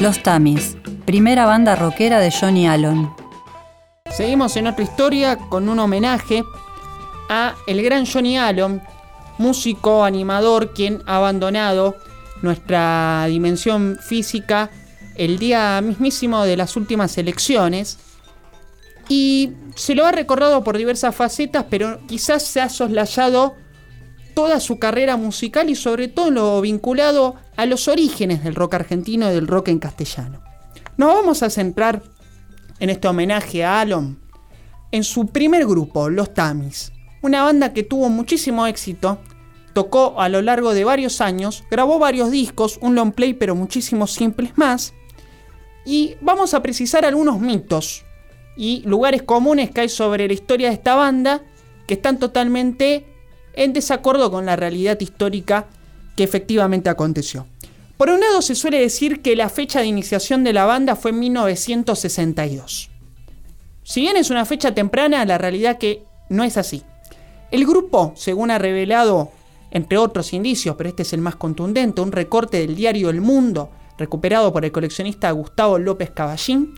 Los Tamis, primera banda rockera de Johnny Allen. Seguimos en otra historia con un homenaje a el gran Johnny Allen, músico, animador, quien ha abandonado nuestra dimensión física el día mismísimo de las últimas elecciones. Y se lo ha recordado por diversas facetas, pero quizás se ha soslayado toda su carrera musical y sobre todo lo vinculado a los orígenes del rock argentino y del rock en castellano. Nos vamos a centrar en este homenaje a Alon en su primer grupo, Los Tamis, una banda que tuvo muchísimo éxito, tocó a lo largo de varios años, grabó varios discos, un long play pero muchísimos simples más, y vamos a precisar algunos mitos y lugares comunes que hay sobre la historia de esta banda que están totalmente en desacuerdo con la realidad histórica que efectivamente aconteció. Por un lado se suele decir que la fecha de iniciación de la banda fue en 1962. Si bien es una fecha temprana, la realidad que no es así. El grupo, según ha revelado, entre otros indicios, pero este es el más contundente, un recorte del diario El Mundo, recuperado por el coleccionista Gustavo López Caballín,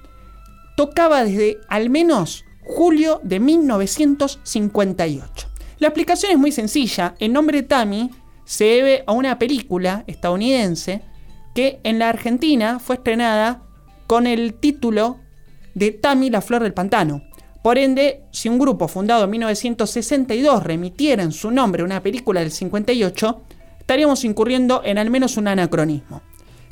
tocaba desde al menos julio de 1958. La explicación es muy sencilla. El nombre Tammy se debe a una película estadounidense que en la Argentina fue estrenada con el título de Tammy la flor del pantano. Por ende, si un grupo fundado en 1962 remitiera en su nombre una película del 58, estaríamos incurriendo en al menos un anacronismo.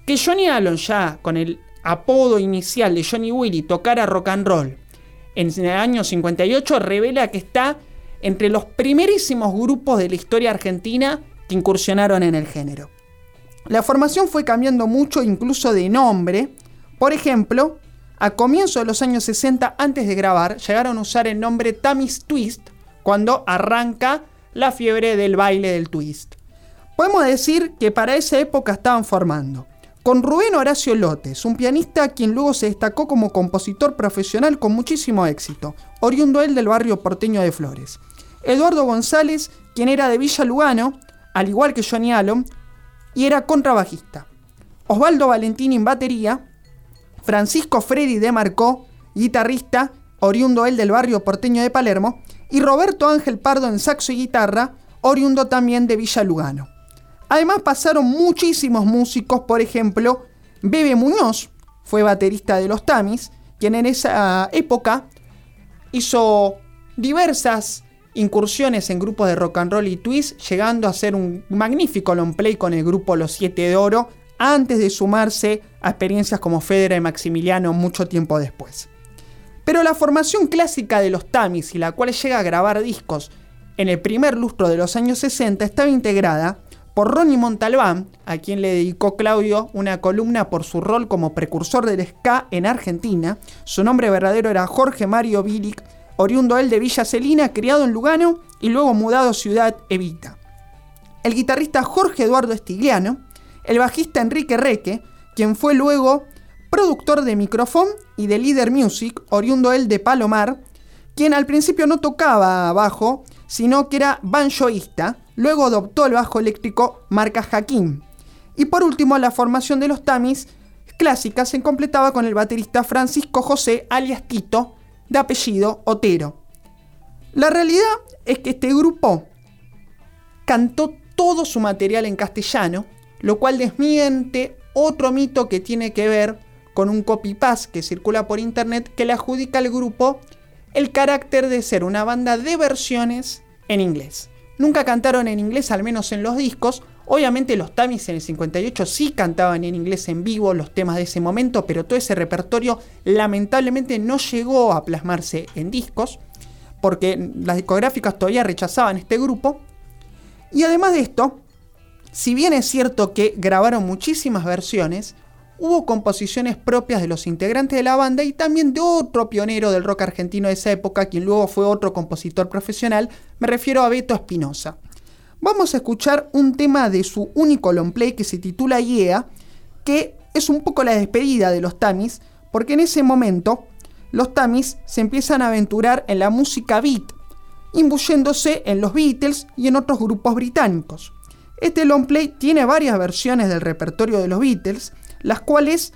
Que Johnny Allen ya con el apodo inicial de Johnny Willy tocara rock and roll en el año 58 revela que está entre los primerísimos grupos de la historia argentina que incursionaron en el género. La formación fue cambiando mucho incluso de nombre. Por ejemplo, a comienzos de los años 60, antes de grabar, llegaron a usar el nombre Tammy's Twist cuando arranca la fiebre del baile del twist. Podemos decir que para esa época estaban formando con Rubén Horacio Lotes, un pianista quien luego se destacó como compositor profesional con muchísimo éxito, oriundo él del barrio porteño de Flores. Eduardo González, quien era de Villa Lugano, al igual que Johnny Allen, y era contrabajista. Osvaldo Valentín en batería, Francisco Freddy de Marcó, guitarrista, oriundo él del barrio porteño de Palermo, y Roberto Ángel Pardo en saxo y guitarra, oriundo también de Villa Lugano. Además pasaron muchísimos músicos, por ejemplo, Bebe Muñoz fue baterista de los Tamis, quien en esa época hizo diversas incursiones en grupos de rock and roll y twist, llegando a hacer un magnífico long play con el grupo Los Siete de Oro, antes de sumarse a experiencias como Federa y Maximiliano mucho tiempo después. Pero la formación clásica de los Tamis y la cual llega a grabar discos en el primer lustro de los años 60 estaba integrada por Ronnie Montalbán, a quien le dedicó Claudio una columna por su rol como precursor del ska en Argentina. Su nombre verdadero era Jorge Mario Bilic, oriundo él de Villa Celina, criado en Lugano y luego mudado a Ciudad Evita. El guitarrista Jorge Eduardo Estigliano, el bajista Enrique Reque, quien fue luego productor de micrófono y de Leader Music, oriundo él de Palomar, quien al principio no tocaba bajo, sino que era banjoísta, luego adoptó el bajo eléctrico marca Jaquín. Y por último, la formación de los Tamis clásicas se completaba con el baterista Francisco José alias Tito, de apellido Otero. La realidad es que este grupo cantó todo su material en castellano, lo cual desmiente otro mito que tiene que ver con un copy-paste que circula por internet que le adjudica al grupo el carácter de ser una banda de versiones en inglés. Nunca cantaron en inglés, al menos en los discos. Obviamente los Tamis en el 58 sí cantaban en inglés en vivo los temas de ese momento, pero todo ese repertorio lamentablemente no llegó a plasmarse en discos, porque las discográficas todavía rechazaban este grupo. Y además de esto, si bien es cierto que grabaron muchísimas versiones, hubo composiciones propias de los integrantes de la banda y también de otro pionero del rock argentino de esa época, quien luego fue otro compositor profesional, me refiero a Beto Espinosa. Vamos a escuchar un tema de su único long play que se titula Yeah, que es un poco la despedida de los Tamis, porque en ese momento los Tamis se empiezan a aventurar en la música beat, imbuyéndose en los Beatles y en otros grupos británicos. Este long play tiene varias versiones del repertorio de los Beatles, las cuales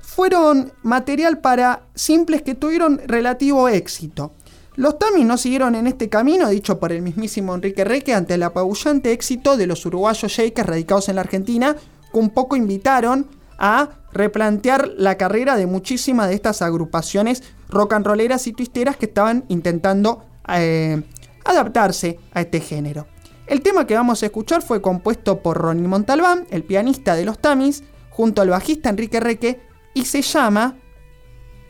fueron material para simples que tuvieron relativo éxito. Los Tamis no siguieron en este camino, dicho por el mismísimo Enrique Reque, ante el apabullante éxito de los uruguayos shakers radicados en la Argentina, que un poco invitaron a replantear la carrera de muchísimas de estas agrupaciones rock and rolleras y twisteras que estaban intentando eh, adaptarse a este género. El tema que vamos a escuchar fue compuesto por Ronnie Montalbán, el pianista de los Tamis, junto al bajista Enrique Reque, y se llama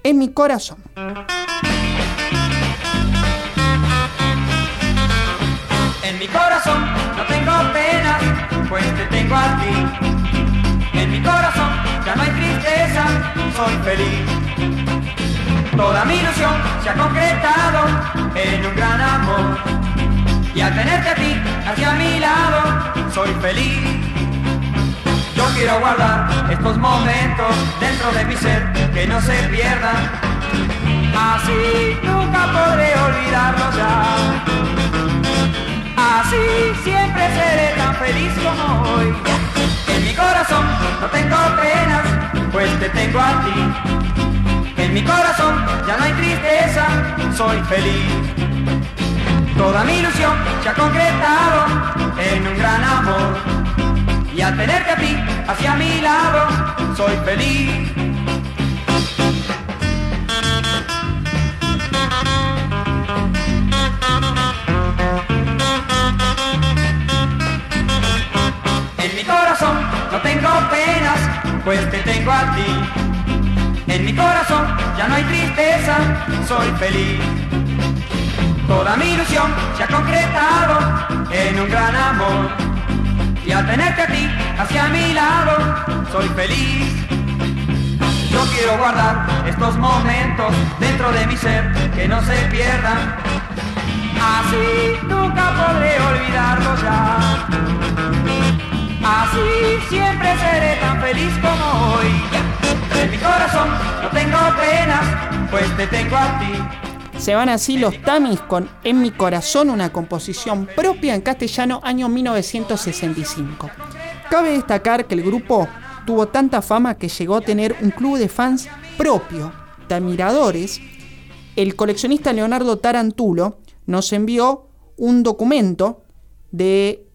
En mi corazón. En mi corazón no tengo pena, pues te tengo a ti. En mi corazón ya no hay tristeza, soy feliz. Toda mi ilusión se ha concretado en un gran amor. Y al tenerte a ti hacia mi lado, soy feliz. Yo quiero guardar estos momentos dentro de mi ser, que no se pierdan. Así nunca podré olvidarlos ya. Así siempre seré tan feliz como hoy. En mi corazón no tengo penas, pues te tengo a ti. En mi corazón ya no hay tristeza, soy feliz. Toda mi ilusión se ha concretado en un gran amor. Y al tenerte a ti hacia mi lado, soy feliz. No tengo penas, pues te tengo a ti. En mi corazón ya no hay tristeza, soy feliz. Toda mi ilusión se ha concretado en un gran amor. Y al tenerte a ti hacia mi lado, soy feliz. Yo quiero guardar estos momentos dentro de mi ser, que no se pierdan. Así nunca podré olvidarlos ya. Así siempre seré tan feliz como hoy. En mi corazón no tengo penas, pues te tengo a ti. Se van así los Tamis con En mi corazón, una composición propia en castellano año 1965. Cabe destacar que el grupo tuvo tanta fama que llegó a tener un club de fans propio, de admiradores. El coleccionista Leonardo Tarantulo nos envió un documento de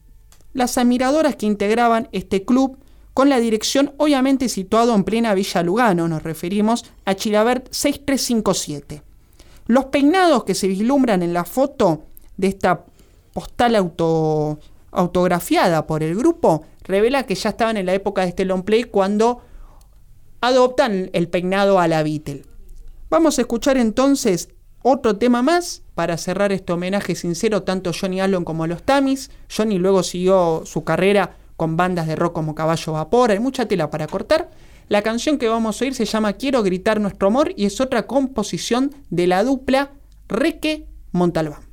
las admiradoras que integraban este club con la dirección obviamente situado en plena Villa Lugano, nos referimos a Chilabert 6357. Los peinados que se vislumbran en la foto de esta postal auto, autografiada por el grupo revela que ya estaban en la época de este long play cuando adoptan el peinado a la Beatle. Vamos a escuchar entonces otro tema más para cerrar este homenaje sincero tanto Johnny Allen como a los Tamis. Johnny luego siguió su carrera con bandas de rock como Caballo Vapor, hay mucha tela para cortar. La canción que vamos a oír se llama Quiero gritar nuestro amor y es otra composición de la dupla Reque Montalbán.